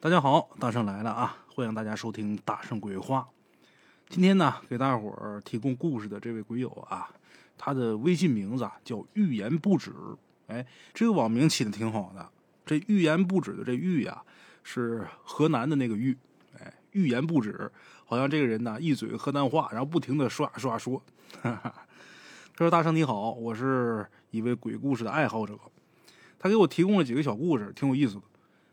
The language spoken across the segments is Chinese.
大家好，大圣来了啊！欢迎大家收听大圣鬼话。今天呢，给大伙儿提供故事的这位鬼友啊，他的微信名字啊叫欲言不止。哎，这个网名起的挺好的。这欲言不止的这欲呀，是河南的那个欲。哎，欲言不止，好像这个人呢一嘴河南话，然后不停的刷刷说。他说：“大圣你好，我是一位鬼故事的爱好者。”他给我提供了几个小故事，挺有意思的。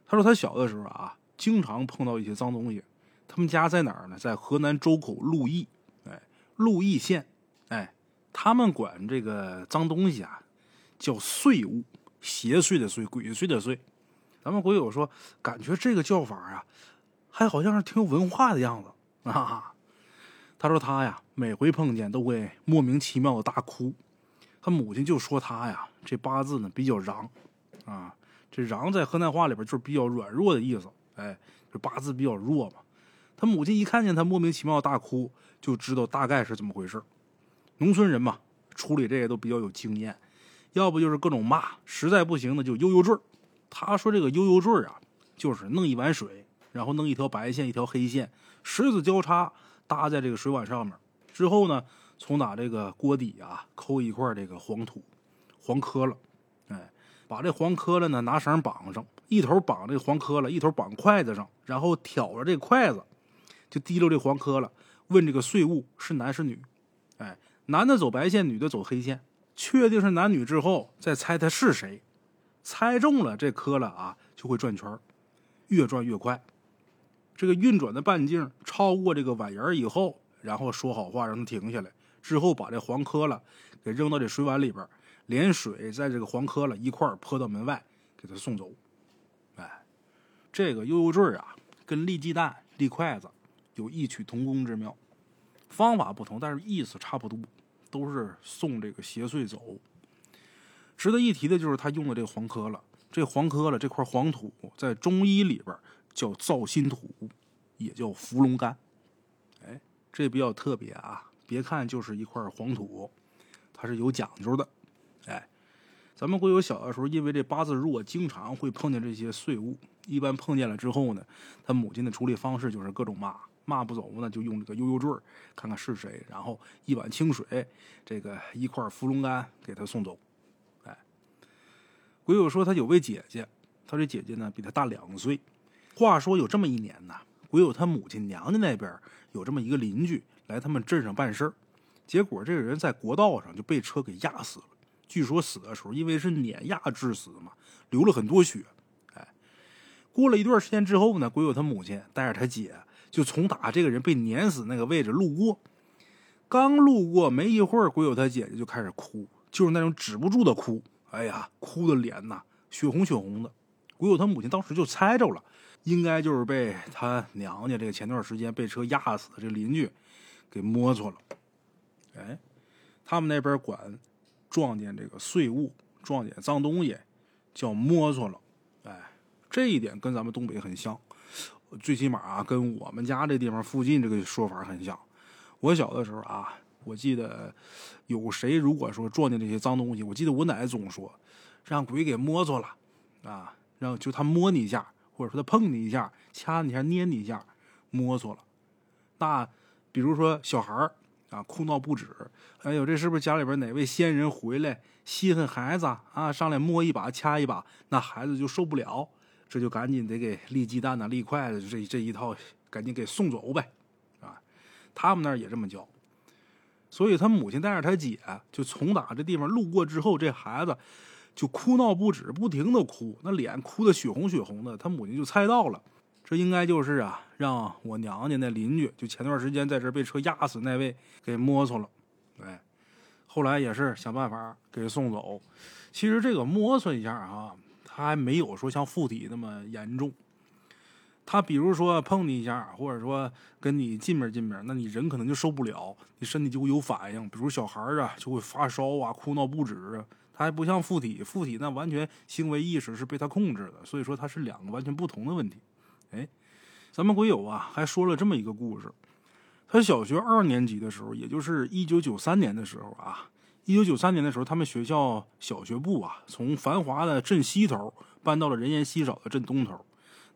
他说他小的时候啊，经常碰到一些脏东西。他们家在哪儿呢？在河南周口鹿邑，哎，鹿邑县，哎，他们管这个脏东西啊叫祟物，邪祟的祟，鬼祟的祟。咱们鬼友说，感觉这个叫法啊，还好像是挺有文化的样子啊。他说他呀，每回碰见都会莫名其妙的大哭。他母亲就说他呀，这八字呢比较瓤，啊。这“瓤”在河南话里边就是比较软弱的意思，哎，这八字比较弱嘛。他母亲一看见他莫名其妙大哭，就知道大概是怎么回事。农村人嘛，处理这些都比较有经验，要不就是各种骂，实在不行呢就悠悠坠他说这个悠悠坠啊，就是弄一碗水，然后弄一条白线，一条黑线，十字交叉搭在这个水碗上面，之后呢，从打这个锅底啊抠一块这个黄土，黄磕了。把这黄磕了呢，拿绳绑上，一头绑这黄磕了，一头绑筷子上，然后挑着这筷子，就提溜这黄磕了，问这个碎物是男是女？哎，男的走白线，女的走黑线，确定是男女之后，再猜他是谁。猜中了这磕了啊，就会转圈越转越快。这个运转的半径超过这个碗沿以后，然后说好话让他停下来，之后把这黄磕了给扔到这水碗里边。连水在这个黄磕了一块泼到门外，给他送走。哎，这个悠悠坠啊，跟立鸡蛋、立筷子有异曲同工之妙，方法不同，但是意思差不多，都是送这个邪祟走。值得一提的就是他用的这个黄磕了，这黄磕了这块黄土在中医里边叫造心土，也叫伏龙干。哎，这比较特别啊！别看就是一块黄土，它是有讲究的。咱们会有小的时候，因为这八字弱，经常会碰见这些碎物。一般碰见了之后呢，他母亲的处理方式就是各种骂，骂不走呢，就用这个悠悠坠看看是谁，然后一碗清水，这个一块芙蓉干给他送走。哎，鬼友说他有位姐姐，他这姐姐呢比他大两岁。话说有这么一年呢，鬼友他母亲娘家那边有这么一个邻居来他们镇上办事儿，结果这个人在国道上就被车给压死了。据说死的时候，因为是碾压致死嘛，流了很多血。哎，过了一段时间之后呢，鬼友他母亲带着他姐就从打这个人被碾死那个位置路过。刚路过没一会儿，鬼友他姐姐就开始哭，就是那种止不住的哭。哎呀，哭的脸呐，血红血红的。鬼友他母亲当时就猜着了，应该就是被他娘家这个前段时间被车压死的这邻居给摸错了。哎，他们那边管。撞见这个碎物，撞见脏东西，叫摸索了。哎，这一点跟咱们东北很像，最起码啊，跟我们家这地方附近这个说法很像。我小的时候啊，我记得有谁如果说撞见这些脏东西，我记得我奶总说，让鬼给摸索了啊，让就他摸你一下，或者说他碰你一下，掐你一下，捏你一下，摸索了。那比如说小孩。啊，哭闹不止！哎呦，这是不是家里边哪位仙人回来稀罕孩子啊？上来摸一把、掐一把，那孩子就受不了，这就赶紧得给立鸡蛋呐、立筷子，这这一套赶紧给送走呗！啊，他们那儿也这么叫。所以他母亲带着他姐，就从打这地方路过之后，这孩子就哭闹不止，不停的哭，那脸哭的血红血红的。他母亲就猜到了。这应该就是啊，让我娘家那邻居，就前段时间在这被车压死那位给摸索了，对，后来也是想办法给送走。其实这个摸索一下啊，他还没有说像附体那么严重。他比如说碰你一下，或者说跟你近面近面，那你人可能就受不了，你身体就会有反应，比如小孩啊就会发烧啊，哭闹不止。他还不像附体，附体那完全行为意识是被他控制的，所以说他是两个完全不同的问题。哎，咱们鬼友啊，还说了这么一个故事。他小学二年级的时候，也就是一九九三年的时候啊，一九九三年的时候，他们学校小学部啊，从繁华的镇西头搬到了人烟稀少的镇东头。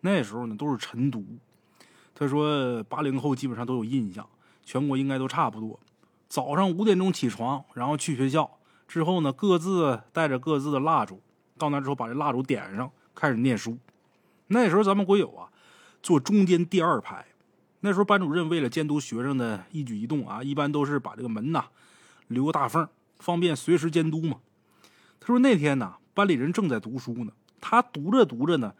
那时候呢都是晨读。他说八零后基本上都有印象，全国应该都差不多。早上五点钟起床，然后去学校，之后呢各自带着各自的蜡烛，到那之后把这蜡烛点上，开始念书。那时候咱们鬼友啊坐中间第二排。那时候班主任为了监督学生的一举一动啊，一般都是把这个门呐留个大缝，方便随时监督嘛。他说那天呢，班里人正在读书呢，他读着读着呢，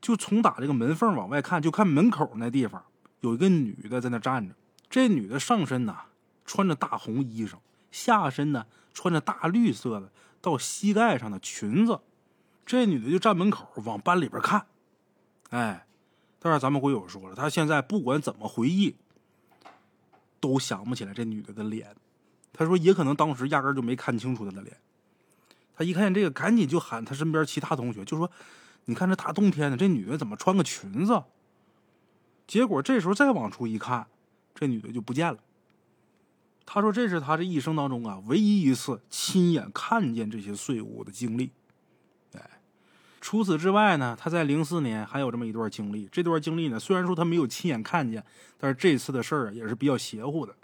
就从打这个门缝往外看，就看门口那地方有一个女的在那站着。这女的上身呐穿着大红衣裳，下身呢穿着大绿色的到膝盖上的裙子。这女的就站门口往班里边看，哎。但是咱们鬼友说了，他现在不管怎么回忆，都想不起来这女的的脸。他说也可能当时压根就没看清楚她的脸。他一看见这个，赶紧就喊他身边其他同学，就说：“你看这大冬天的，这女的怎么穿个裙子？”结果这时候再往出一看，这女的就不见了。他说这是他这一生当中啊唯一一次亲眼看见这些碎物的经历。除此之外呢，他在零四年还有这么一段经历。这段经历呢，虽然说他没有亲眼看见，但是这次的事儿也是比较邪乎的。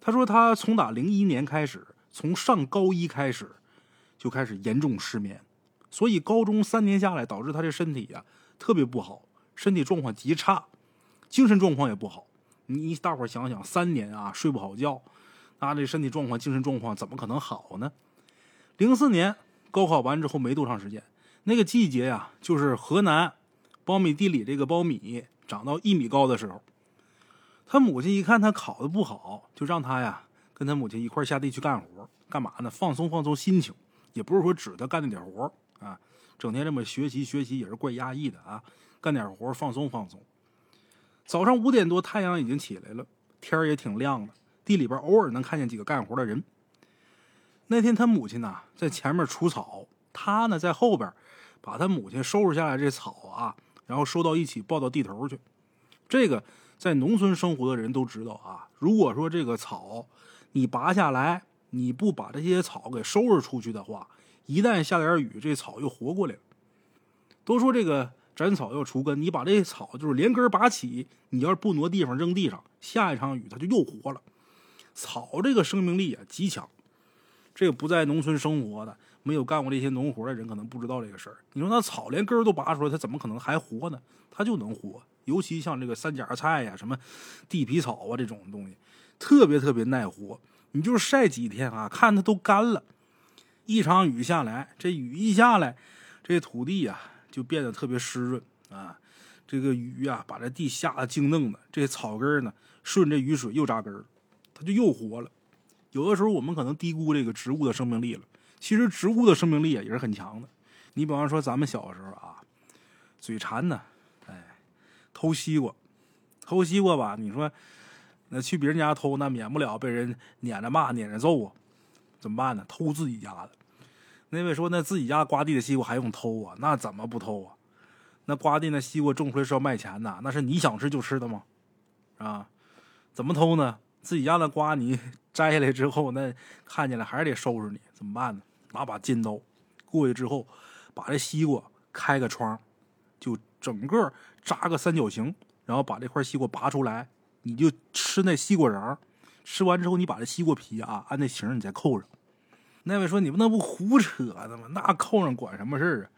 他说他从打零一年开始，从上高一开始就开始严重失眠，所以高中三年下来，导致他这身体呀特别不好，身体状况极差，精神状况也不好。你大伙想想，三年啊睡不好觉，那这身体状况、精神状况怎么可能好呢？零四年高考完之后没多长时间。那个季节呀，就是河南苞米地里这个苞米长到一米高的时候。他母亲一看他考的不好，就让他呀跟他母亲一块下地去干活，干嘛呢？放松放松心情，也不是说指他干那点活啊，整天这么学习学习也是怪压抑的啊，干点活放松放松。早上五点多，太阳已经起来了，天也挺亮的，地里边偶尔能看见几个干活的人。那天他母亲呢在前面除草，他呢在后边。把他母亲收拾下来这草啊，然后收到一起抱到地头去。这个在农村生活的人都知道啊。如果说这个草你拔下来，你不把这些草给收拾出去的话，一旦下点雨，这草又活过来了。都说这个斩草要除根，你把这草就是连根拔起，你要是不挪地方扔地上，下一场雨它就又活了。草这个生命力啊极强，这个不在农村生活的。没有干过这些农活的人可能不知道这个事儿。你说那草连根儿都拔出来，它怎么可能还活呢？它就能活。尤其像这个三甲菜呀、什么地皮草啊这种东西，特别特别耐活。你就是晒几天啊，看它都干了。一场雨下来，这雨一下来，这土地呀就变得特别湿润啊。这个雨呀，把这地下的净嫩的，这草根呢顺着雨水又扎根儿，它就又活了。有的时候我们可能低估这个植物的生命力了。其实植物的生命力啊也是很强的。你比方说咱们小时候啊，嘴馋呢，哎，偷西瓜，偷西瓜吧，你说那去别人家偷，那免不了被人撵着骂、撵着揍啊，怎么办呢？偷自己家的。那位说那自己家瓜地的西瓜还用偷啊？那怎么不偷啊？那瓜地那西瓜种出来是要卖钱的，那是你想吃就吃的吗？啊？怎么偷呢？自己家的瓜你 摘下来之后，那看见了还是得收拾你，怎么办呢？拿把尖刀过去之后，把这西瓜开个窗，就整个扎个三角形，然后把这块西瓜拔出来，你就吃那西瓜瓤。吃完之后，你把这西瓜皮啊按那形你再扣上。那位说：“你们那不胡扯呢吗？那扣上管什么事儿啊？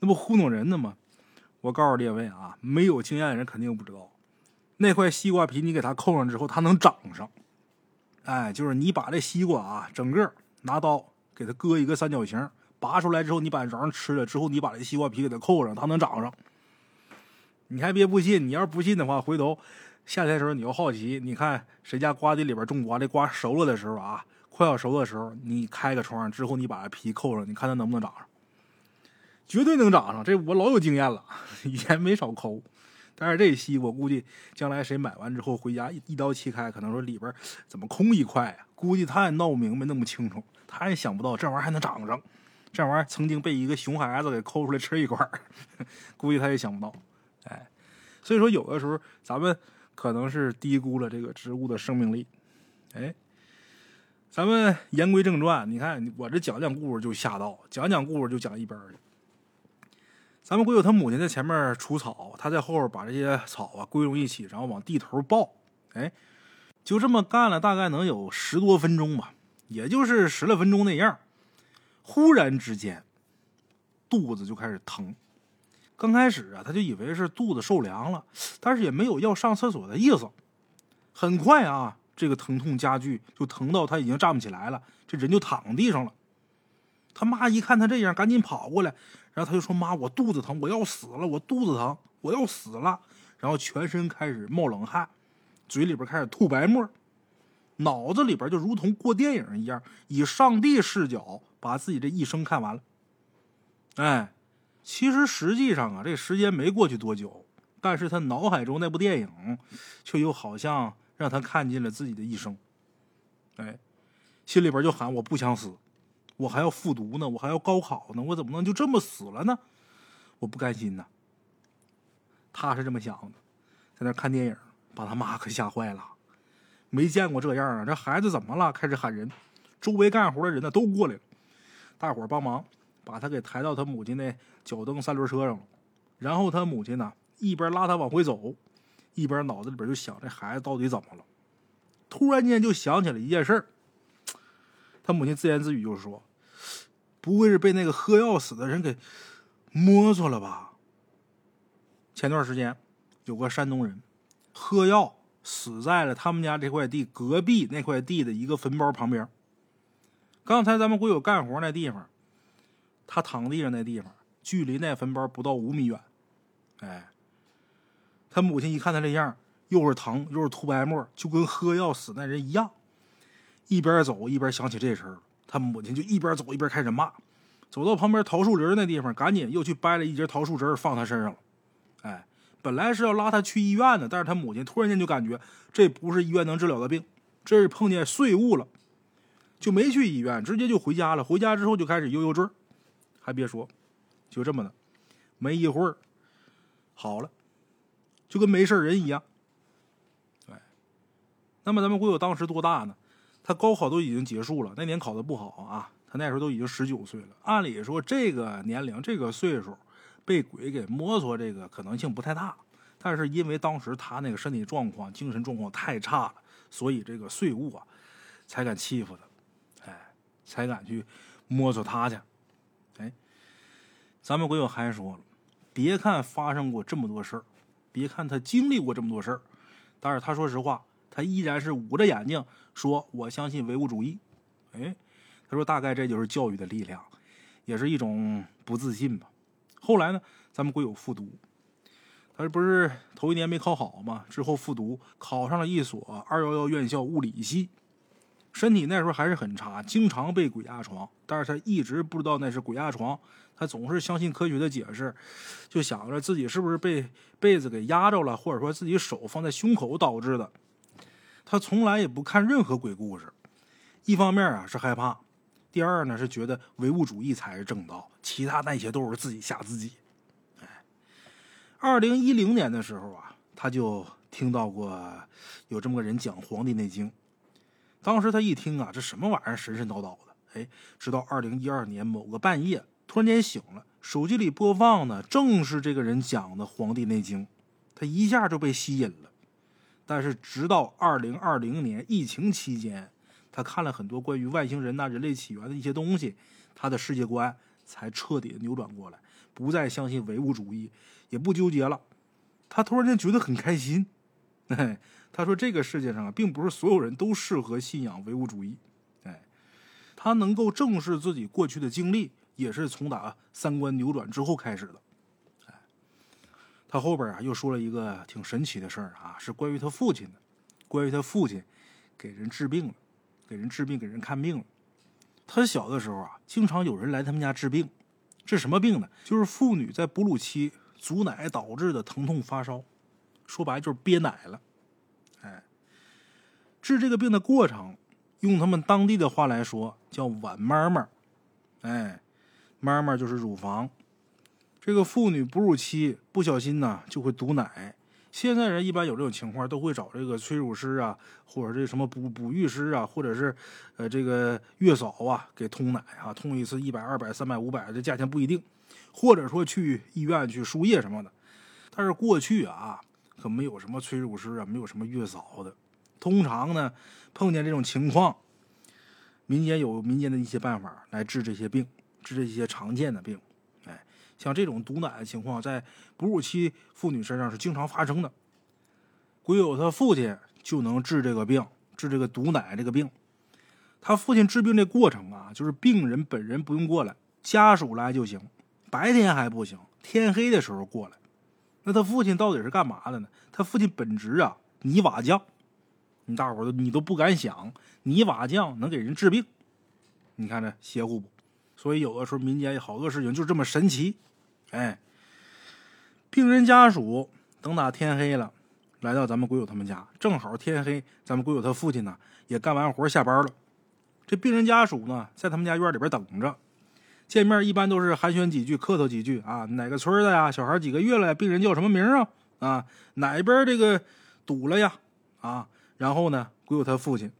那不糊弄人呢吗？”我告诉列位啊，没有经验的人肯定不知道，那块西瓜皮你给它扣上之后，它能长上。哎，就是你把这西瓜啊整个拿刀。给它割一个三角形，拔出来之后，你把瓤吃了之后，你把这西瓜皮给它扣上，它能长上。你还别不信，你要是不信的话，回头夏天的时候你要好奇，你看谁家瓜地里边种瓜，这瓜熟了的时候啊，快要熟的时候，你开个窗之后，你把皮扣上，你看它能不能长上？绝对能长上，这我老有经验了，以前没少抠。但是这西瓜估计将来谁买完之后回家一刀切开，可能说里边怎么空一块啊？估计他也闹不明白那么清楚。他也想不到这玩意儿还能长上，这玩意儿曾经被一个熊孩子给抠出来吃一块儿，估计他也想不到。哎，所以说有的时候咱们可能是低估了这个植物的生命力。哎，咱们言归正传，你看我这讲讲故事就下道，讲讲故事就讲一边去。咱们鬼友他母亲在前面除草，他在后边把这些草啊归拢一起，然后往地头抱。哎，就这么干了大概能有十多分钟吧，也就是十来分钟那样。忽然之间，肚子就开始疼。刚开始啊，他就以为是肚子受凉了，但是也没有要上厕所的意思。很快啊，这个疼痛加剧，就疼到他已经站不起来了，这人就躺地上了。他妈一看他这样，赶紧跑过来，然后他就说：“妈，我肚子疼，我要死了，我肚子疼，我要死了。”然后全身开始冒冷汗，嘴里边开始吐白沫，脑子里边就如同过电影一样，以上帝视角把自己这一生看完了。哎。其实实际上啊，这时间没过去多久，但是他脑海中那部电影，却又好像让他看尽了自己的一生。哎，心里边就喊：“我不想死，我还要复读呢，我还要高考呢，我怎么能就这么死了呢？我不甘心呐！”他是这么想的，在那看电影，把他妈可吓坏了，没见过这样啊！这孩子怎么了？开始喊人，周围干活的人呢都过来了，大伙帮忙。把他给抬到他母亲那脚蹬三轮车上了，然后他母亲呢一边拉他往回走，一边脑子里边就想这孩子到底怎么了。突然间就想起了一件事，他母亲自言自语就是说：“不会是被那个喝药死的人给摸着了吧？”前段时间有个山东人喝药死在了他们家这块地隔壁那块地的一个坟包旁边。刚才咱们鬼友干活那地方。他躺地上那地方，距离那坟包不到五米远。哎，他母亲一看他这样，又是疼又是吐白沫，就跟喝药死那人一样。一边走一边想起这事儿，他母亲就一边走一边开始骂。走到旁边桃树林那地方，赶紧又去掰了一截桃树枝放他身上了。哎，本来是要拉他去医院的，但是他母亲突然间就感觉这不是医院能治疗的病，这是碰见碎物了，就没去医院，直接就回家了。回家之后就开始悠悠坠还别说，就这么的，没一会儿好了，就跟没事人一样。哎，那么咱们鬼友当时多大呢？他高考都已经结束了，那年考的不好啊，他那时候都已经十九岁了。按理说这个年龄、这个岁数，被鬼给摸索，这个可能性不太大。但是因为当时他那个身体状况、精神状况太差了，所以这个碎物啊，才敢欺负他，哎，才敢去摸索他去。哎咱们鬼友还说了，别看发生过这么多事儿，别看他经历过这么多事儿，但是他说实话，他依然是捂着眼睛说：“我相信唯物主义。”哎，他说大概这就是教育的力量，也是一种不自信吧。后来呢，咱们鬼友复读，他不是头一年没考好吗？之后复读，考上了一所二幺幺院校物理系，身体那时候还是很差，经常被鬼压床，但是他一直不知道那是鬼压床。他总是相信科学的解释，就想着自己是不是被被子给压着了，或者说自己手放在胸口导致的。他从来也不看任何鬼故事，一方面啊是害怕，第二呢是觉得唯物主义才是正道，其他那些都是自己吓自己。哎，二零一零年的时候啊，他就听到过有这么个人讲《黄帝内经》，当时他一听啊，这什么玩意儿神神叨叨的，哎，直到二零一二年某个半夜。突然间醒了，手机里播放的正是这个人讲的《黄帝内经》，他一下就被吸引了。但是直到二零二零年疫情期间，他看了很多关于外星人呐、人类起源的一些东西，他的世界观才彻底扭转过来，不再相信唯物主义，也不纠结了。他突然间觉得很开心。哎，他说这个世界上啊，并不是所有人都适合信仰唯物主义。哎，他能够正视自己过去的经历。也是从打三观扭转之后开始的，他后边啊又说了一个挺神奇的事儿啊，是关于他父亲的，关于他父亲给人治病了，给人治病给人看病了。他小的时候啊，经常有人来他们家治病，治什么病呢？就是妇女在哺乳期阻奶导致的疼痛发烧，说白就是憋奶了。哎，治这个病的过程，用他们当地的话来说叫“晚妈妈”，哎。妈妈就是乳房，这个妇女哺乳期不小心呢就会堵奶。现在人一般有这种情况都会找这个催乳师啊，或者这什么哺哺育师啊，或者是呃这个月嫂啊给通奶啊，通一次一百、二百、三百、五百，这价钱不一定。或者说去医院去输液什么的。但是过去啊，可没有什么催乳师啊，没有什么月嫂的。通常呢，碰见这种情况，民间有民间的一些办法来治这些病，治这些常见的病。像这种堵奶的情况，在哺乳期妇女身上是经常发生的。鬼友他父亲就能治这个病，治这个堵奶这个病。他父亲治病这过程啊，就是病人本人不用过来，家属来就行。白天还不行，天黑的时候过来。那他父亲到底是干嘛的呢？他父亲本职啊，泥瓦匠。你大伙儿都你都不敢想，泥瓦匠能给人治病，你看这邪乎不？所以有的时候民间有好多事情就这么神奇。哎，病人家属等打天黑了，来到咱们鬼友他们家，正好天黑，咱们鬼友他父亲呢也干完活下班了。这病人家属呢在他们家院里边等着，见面一般都是寒暄几句，客套几句啊，哪个村的呀？小孩几个月了？病人叫什么名啊？啊，哪边这个堵了呀？啊？然后呢，鬼友他父亲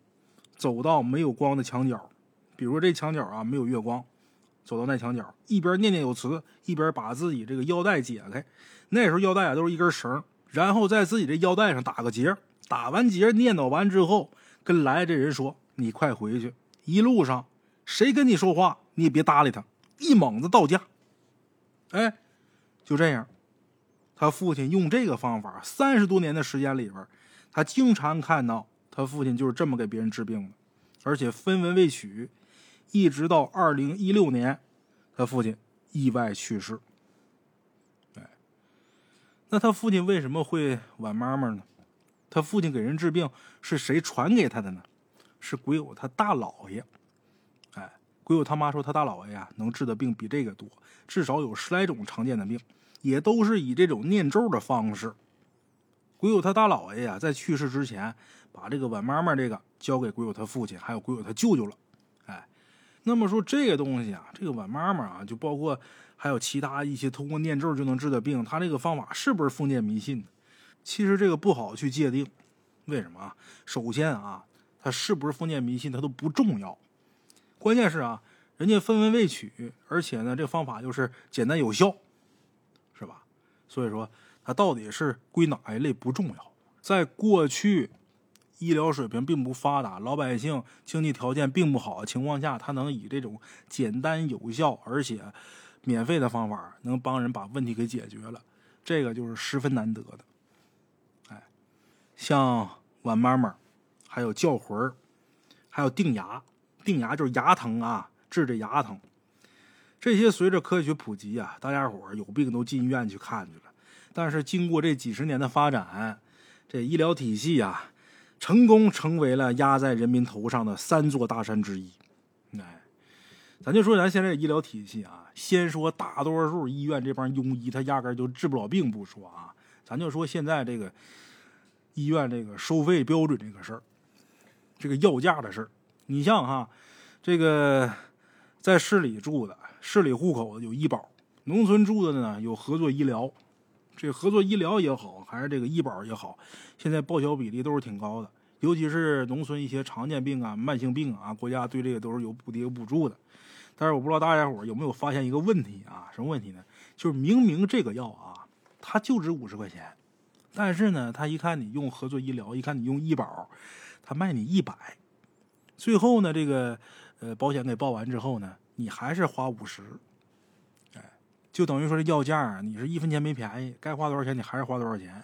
走到没有光的墙角，比如这墙角啊没有月光，走到那墙角，一边念念有词，一边把自己这个腰带解开。那时候腰带啊都是一根绳，然后在自己这腰带上打个结，打完结念叨完之后，跟来这人说：“你快回去，一路上谁跟你说话，你也别搭理他，一猛子到家。”哎，就这样，他父亲用这个方法，三十多年的时间里边。他经常看到他父亲就是这么给别人治病的，而且分文未取，一直到二零一六年，他父亲意外去世。哎，那他父亲为什么会晚妈妈呢？他父亲给人治病是谁传给他的呢？是鬼友他大姥爷。哎，鬼友他妈说他大姥爷呀能治的病比这个多，至少有十来种常见的病，也都是以这种念咒的方式。鬼友他大姥爷呀，在去世之前，把这个晚妈妈这个交给鬼友他父亲，还有鬼友他舅舅了。那么说这个东西啊，这个晚妈妈啊，就包括还有其他一些通过念咒就能治的病，他这个方法是不是封建迷信？其实这个不好去界定。为什么啊？首先啊，它是不是封建迷信，它都不重要。关键是啊，人家分文未取，而且呢，这个方法又是简单有效，是吧？所以说。它到底是归哪一类不重要，在过去医疗水平并不发达、老百姓经济条件并不好的情况下，他能以这种简单有效而且免费的方法，能帮人把问题给解决了，这个就是十分难得的。哎，像晚妈妈，还有叫魂儿，还有定牙，定牙就是牙疼啊，治这牙疼。这些随着科学普及啊，大家伙有病都进医院去看去了。但是经过这几十年的发展，这医疗体系啊，成功成为了压在人民头上的三座大山之一。哎，咱就说咱现在医疗体系啊，先说大多数医院这帮庸医，他压根就治不了病不说啊，咱就说现在这个医院这个收费标准这个事儿，这个药价的事儿，你像哈，这个在市里住的、市里户口有医保，农村住的呢有合作医疗。这合作医疗也好，还是这个医保也好，现在报销比例都是挺高的。尤其是农村一些常见病啊、慢性病啊，国家对这个都是有补贴有补助的。但是我不知道大家伙有没有发现一个问题啊？什么问题呢？就是明明这个药啊，它就值五十块钱，但是呢，他一看你用合作医疗，一看你用医保，他卖你一百。最后呢，这个呃保险给报完之后呢，你还是花五十。就等于说这要价，你是一分钱没便宜，该花多少钱你还是花多少钱。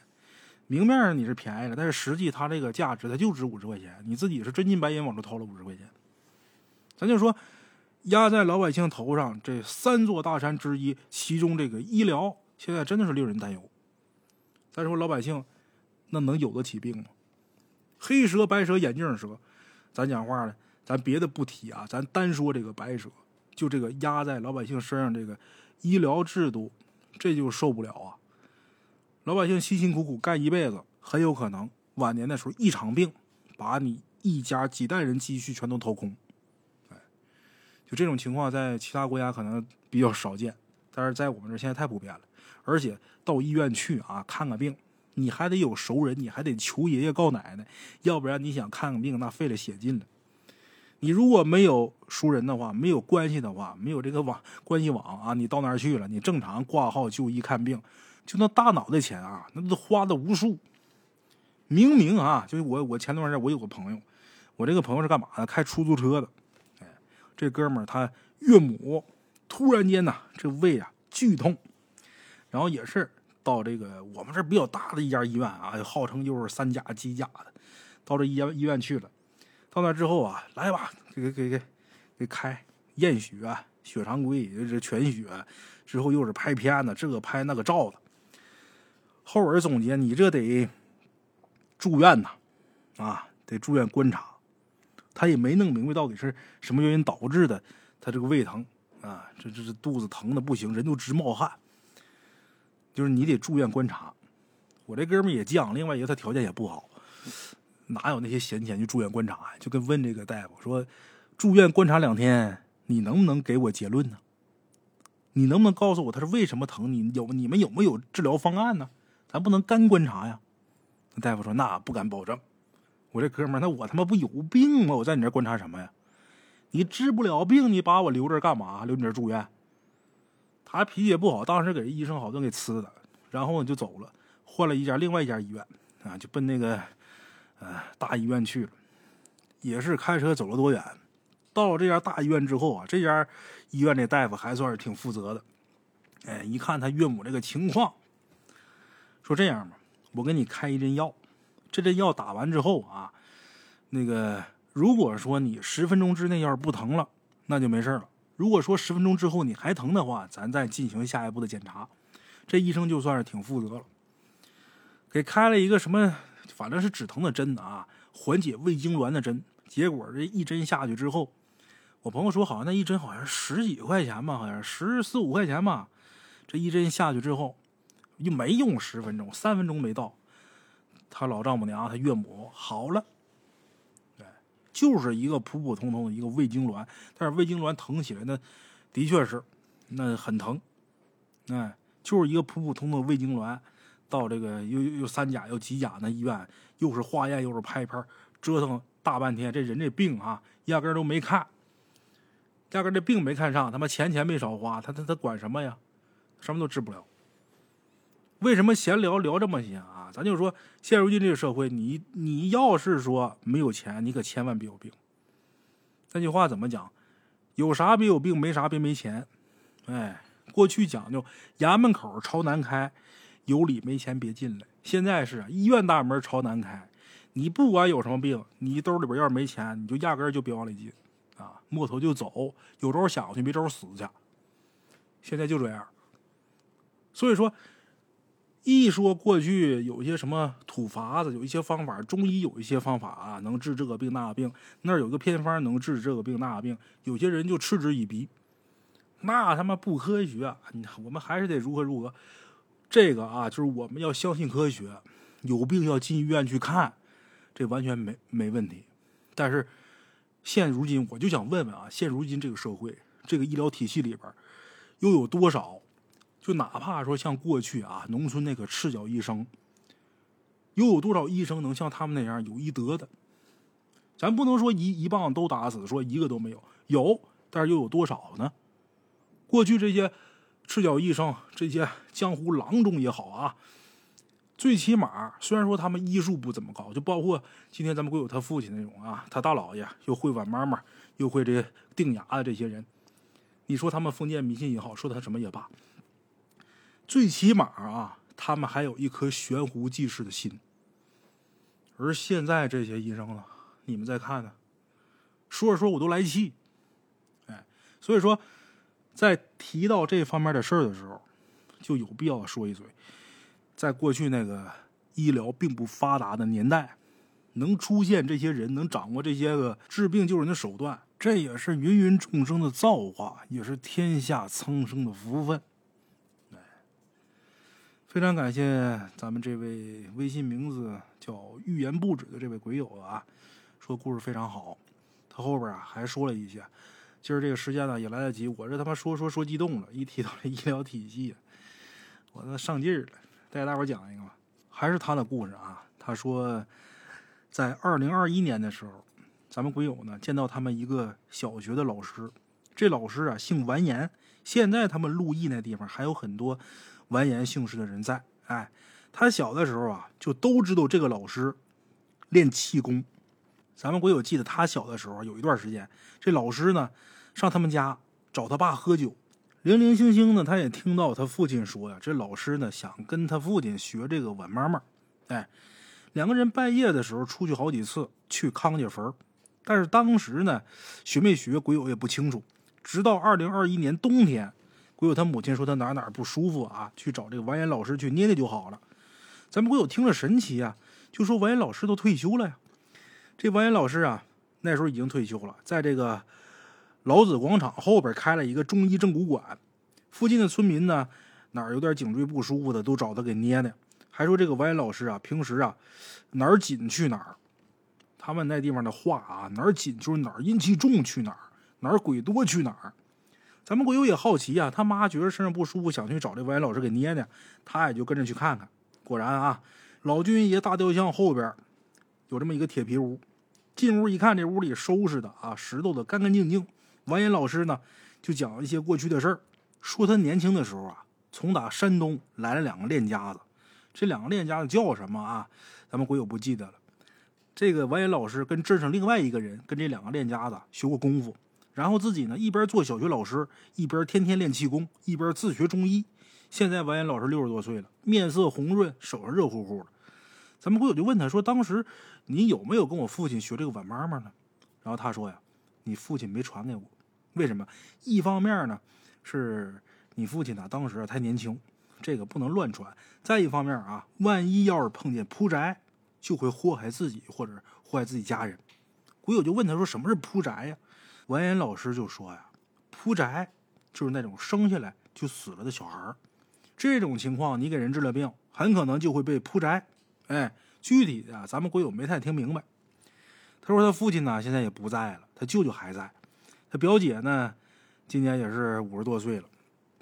明面上你是便宜了，但是实际它这个价值它就值五十块钱，你自己是真金白银往出掏了五十块钱。咱就说压在老百姓头上这三座大山之一，其中这个医疗现在真的是令人担忧。再说老百姓那能有得起病吗？黑蛇、白蛇、眼镜蛇，咱讲话呢，咱别的不提啊，咱单说这个白蛇，就这个压在老百姓身上这个。医疗制度，这就受不了啊！老百姓辛辛苦苦干一辈子，很有可能晚年的时候一场病，把你一家几代人积蓄全都掏空。哎，就这种情况，在其他国家可能比较少见，但是在我们这现在太普遍了。而且到医院去啊，看个病，你还得有熟人，你还得求爷爷告奶奶，要不然你想看个病，那费了血劲了。你如果没有熟人的话，没有关系的话，没有这个网关系网啊，你到那儿去了，你正常挂号就医看病，就那大脑袋钱啊，那都花的无数。明明啊，就是我我前段时间我有个朋友，我这个朋友是干嘛的？开出租车的。哎，这哥们儿他岳母突然间呐，这胃啊剧痛，然后也是到这个我们这比较大的一家医院啊，号称又是三甲几甲的，到这医院医院去了。到那之后啊，来吧，给给给给给开验血、血常规，这全血，之后又是拍片子，这个拍那个照的。后边总结，你这得。住院呐，啊，得住院观察。他也没弄明白到底是什么原因导致的，他这个胃疼啊，这这这肚子疼的不行，人都直冒汗。就是你得住院观察。我这哥们也犟，另外一个他条件也不好，哪有那些闲钱去住院观察呀？就跟问这个大夫说，住院观察两天，你能不能给我结论呢？你能不能告诉我他是为什么疼？你有你们有没有治疗方案呢？咱不能干观察呀。大夫说：“那不敢保证。”我这哥们儿，那我他妈不有病吗？我在你这观察什么呀？你治不了病，你把我留这干嘛？留你这住院？他脾气也不好，当时给医生好顿给呲的，然后呢就走了，换了一家另外一家医院啊，就奔那个呃大医院去了。也是开车走了多远？到了这家大医院之后啊，这家医院这大夫还算是挺负责的。哎，一看他岳母这个情况，说这样吧。我给你开一针药，这针药打完之后啊，那个如果说你十分钟之内要是不疼了，那就没事了。如果说十分钟之后你还疼的话，咱再进行下一步的检查。这医生就算是挺负责了，给开了一个什么，反正是止疼的针啊，缓解胃痉挛的针。结果这一针下去之后，我朋友说好像那一针好像十几块钱吧，好像十四五块钱吧。这一针下去之后。又没用十分钟，三分钟没到，他老丈母娘，他岳母好了，对，就是一个普普通通的一个胃痉挛，但是胃痉挛疼起来那的确是那很疼，哎，就是一个普普通通的胃痉挛，到这个又又又三甲又几甲那医院，又是化验又是拍片，折腾大半天，这人这病啊，压根都没看，压根这病没看上，他妈钱钱没少花，他他他管什么呀？什么都治不了。为什么闲聊聊这么些啊？咱就说，现如今这个社会，你你要是说没有钱，你可千万别有病。那句话怎么讲？有啥别有病，没啥别没钱。哎，过去讲究衙门口朝南开，有理没钱别进来。现在是医院大门朝南开，你不管有什么病，你兜里边要是没钱，你就压根就别往里进啊，摸头就走。有招想去，没招死去。现在就这样。所以说。一说过去有一些什么土法子，有一些方法，中医有一些方法啊，能治这个病那个病，那儿有个偏方能治这个病那个病，有些人就嗤之以鼻，那他妈不科学。我们还是得如何如何，这个啊，就是我们要相信科学，有病要进医院去看，这完全没没问题。但是现如今，我就想问问啊，现如今这个社会，这个医疗体系里边，又有多少？就哪怕说像过去啊，农村那个赤脚医生，又有多少医生能像他们那样有医德的？咱不能说一一棒都打死，说一个都没有，有，但是又有多少呢？过去这些赤脚医生，这些江湖郎中也好啊，最起码虽然说他们医术不怎么高，就包括今天咱们会有他父亲那种啊，他大老爷又会挽妈妈，又会这定牙的这些人，你说他们封建迷信也好，说他什么也罢。最起码啊，他们还有一颗悬壶济世的心。而现在这些医生了，你们再看呢，说着说我都来气。哎，所以说，在提到这方面的事儿的时候，就有必要说一嘴。在过去那个医疗并不发达的年代，能出现这些人，能掌握这些个治病救人的手段，这也是芸芸众生的造化，也是天下苍生的福分。非常感谢咱们这位微信名字叫“欲言不止”的这位鬼友啊，说故事非常好。他后边啊还说了一些，今儿这个时间呢也来得及，我这他妈说说说激动了，一提到这医疗体系，我那上劲儿了。再给大伙讲一个吧，还是他的故事啊。他说，在二零二一年的时候，咱们鬼友呢见到他们一个小学的老师，这老师啊姓完颜，现在他们陆邑那地方还有很多完颜姓氏的人在。哎，他小的时候啊就都知道这个老师练气功。咱们鬼友记得他小的时候有一段时间，这老师呢上他们家找他爸喝酒，零零星星呢他也听到他父亲说呀，这老师呢想跟他父亲学这个稳妈妈。哎，两个人半夜的时候出去好几次去康家坟，但是当时呢学没学鬼友也不清楚。直到二零二一年冬天，鬼友他母亲说他哪哪不舒服啊，去找这个完颜老师去捏捏就好了。咱们鬼友听着神奇啊，就说完颜老师都退休了呀。这王岩老师啊，那时候已经退休了，在这个老子广场后边开了一个中医正骨馆。附近的村民呢，哪儿有点颈椎不舒服的，都找他给捏捏。还说这个王岩老师啊，平时啊哪儿紧去哪儿。他们那地方的话啊，哪儿紧就是哪儿阴气重去哪儿，哪儿鬼多去哪儿。咱们鬼友也好奇啊，他妈觉得身上不舒服，想去找这王岩老师给捏捏，他也就跟着去看看。果然啊，老君爷大雕像后边。有这么一个铁皮屋，进屋一看，这屋里收拾的啊，拾掇的干干净净。完颜老师呢，就讲一些过去的事儿，说他年轻的时候啊，从打山东来了两个练家子，这两个练家子叫什么啊？咱们鬼友不记得了。这个完颜老师跟镇上另外一个人跟这两个练家子学过功夫，然后自己呢一边做小学老师，一边天天练气功，一边自学中医。现在完颜老师六十多岁了，面色红润，手上热乎乎的。咱们鬼友就问他说：“当时你有没有跟我父亲学这个晚妈妈呢？”然后他说：“呀，你父亲没传给我，为什么？一方面呢，是你父亲呢当时太年轻，这个不能乱传；再一方面啊，万一要是碰见扑宅，就会祸害自己或者祸害自己家人。”鬼友就问他说：“什么是扑宅呀？”完颜老师就说：“呀，扑宅就是那种生下来就死了的小孩这种情况你给人治了病，很可能就会被扑宅。”哎，具体的咱们鬼友没太听明白。他说他父亲呢现在也不在了，他舅舅还在。他表姐呢今年也是五十多岁了。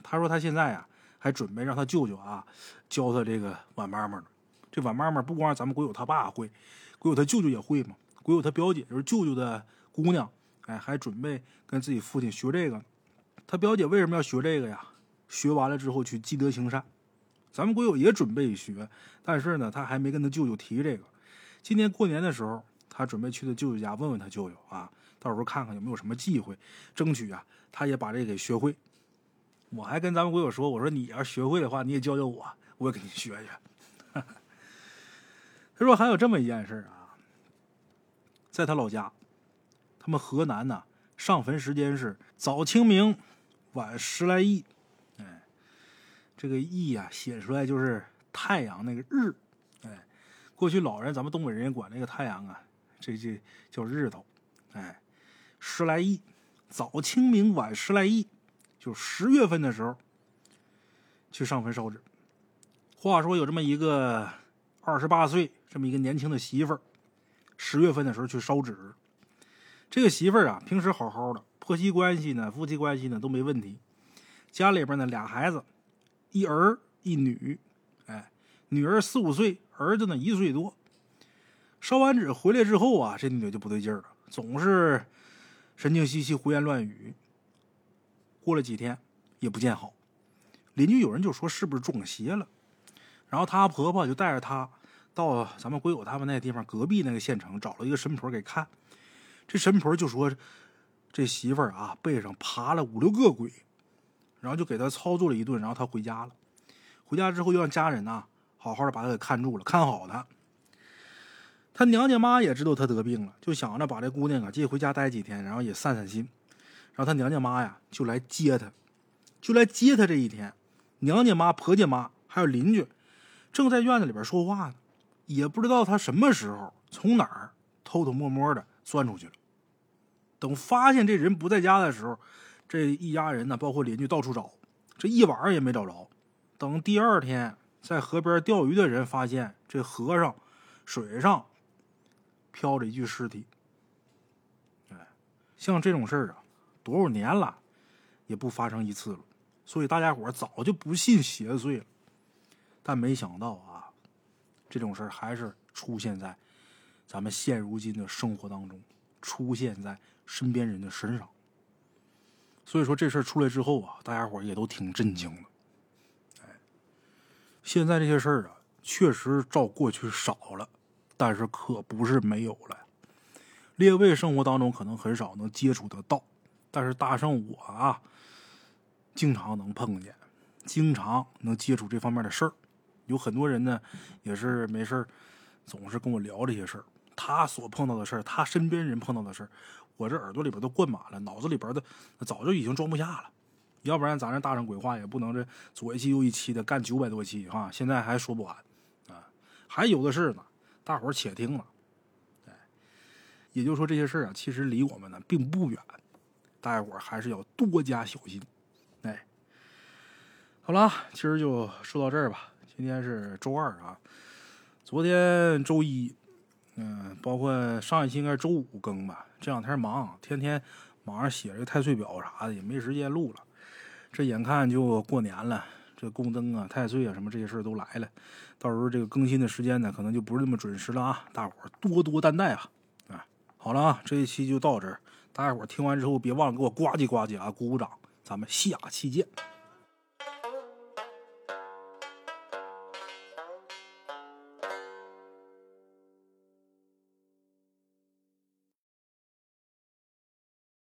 他说他现在啊还准备让他舅舅啊教他这个晚妈妈呢。这晚妈妈不光咱们鬼友他爸会，鬼友他舅舅也会嘛。鬼友他表姐就是舅舅的姑娘，哎，还准备跟自己父亲学这个。他表姐为什么要学这个呀？学完了之后去积德行善。咱们鬼友也准备学，但是呢，他还没跟他舅舅提这个。今年过年的时候，他准备去他舅舅家问问他舅舅啊，到时候看看有没有什么机会，争取啊，他也把这给学会。我还跟咱们鬼友说，我说你要学会的话，你也教教我，我也给你学学。他说还有这么一件事啊，在他老家，他们河南呢，上坟时间是早清明，晚十来亿。这个“羿呀，写出来就是太阳那个日，哎，过去老人咱们东北人也管那个太阳啊，这这叫日头，哎，十来亿，早清明晚十来亿，就十月份的时候去上坟烧纸。话说有这么一个二十八岁这么一个年轻的媳妇儿，十月份的时候去烧纸。这个媳妇儿啊，平时好好的，婆媳关系呢，夫妻关系呢都没问题，家里边呢俩孩子。一儿一女，哎，女儿四五岁，儿子呢一岁多。烧完纸回来之后啊，这女的就不对劲儿了，总是神经兮兮、胡言乱语。过了几天也不见好，邻居有人就说是不是中邪了？然后她婆婆就带着她到咱们鬼友他们那地方隔壁那个县城找了一个神婆给看。这神婆就说这媳妇儿啊背上爬了五六个鬼。然后就给他操作了一顿，然后他回家了。回家之后，又让家人呐好好的把他给看住了，看好他。他娘家妈也知道他得病了，就想着把这姑娘啊接回家待几天，然后也散散心。然后他娘家妈呀就来接他，就来接他这一天，娘家妈、婆家妈还有邻居正在院子里边说话呢，也不知道他什么时候从哪儿偷偷摸摸的钻出去了。等发现这人不在家的时候。这一家人呢，包括邻居，到处找，这一晚上也没找着。等第二天，在河边钓鱼的人发现，这河上水上漂着一具尸体。哎，像这种事儿啊，多少年了也不发生一次了。所以大家伙早就不信邪祟了。但没想到啊，这种事儿还是出现在咱们现如今的生活当中。出现在身边人的身上。所以说这事儿出来之后啊，大家伙也都挺震惊的。哎，现在这些事儿啊，确实照过去少了，但是可不是没有了。列位生活当中可能很少能接触得到，但是大圣我啊，经常能碰见，经常能接触这方面的事儿。有很多人呢，也是没事总是跟我聊这些事儿。他所碰到的事儿，他身边人碰到的事儿，我这耳朵里边都灌满了，脑子里边的早就已经装不下了。要不然咱这大圣鬼话也不能这左一期右一期的干九百多期哈，现在还说不完啊，还有的是呢，大伙儿且听了。哎，也就是说这些事儿啊，其实离我们呢并不远，大家伙儿还是要多加小心。哎，好了，今儿就说到这儿吧。今天是周二啊，昨天周一，嗯，包括上一期应该是周五更吧。这两天忙，天天网上写这个太岁表啥的，也没时间录了。这眼看就过年了，这宫灯啊、太岁啊什么这些事儿都来了，到时候这个更新的时间呢，可能就不是那么准时了啊。大伙儿多多担待啊！啊，好了啊，这一期就到这儿，大家伙儿听完之后别忘了给我呱唧呱唧啊，鼓鼓掌，咱们下期见。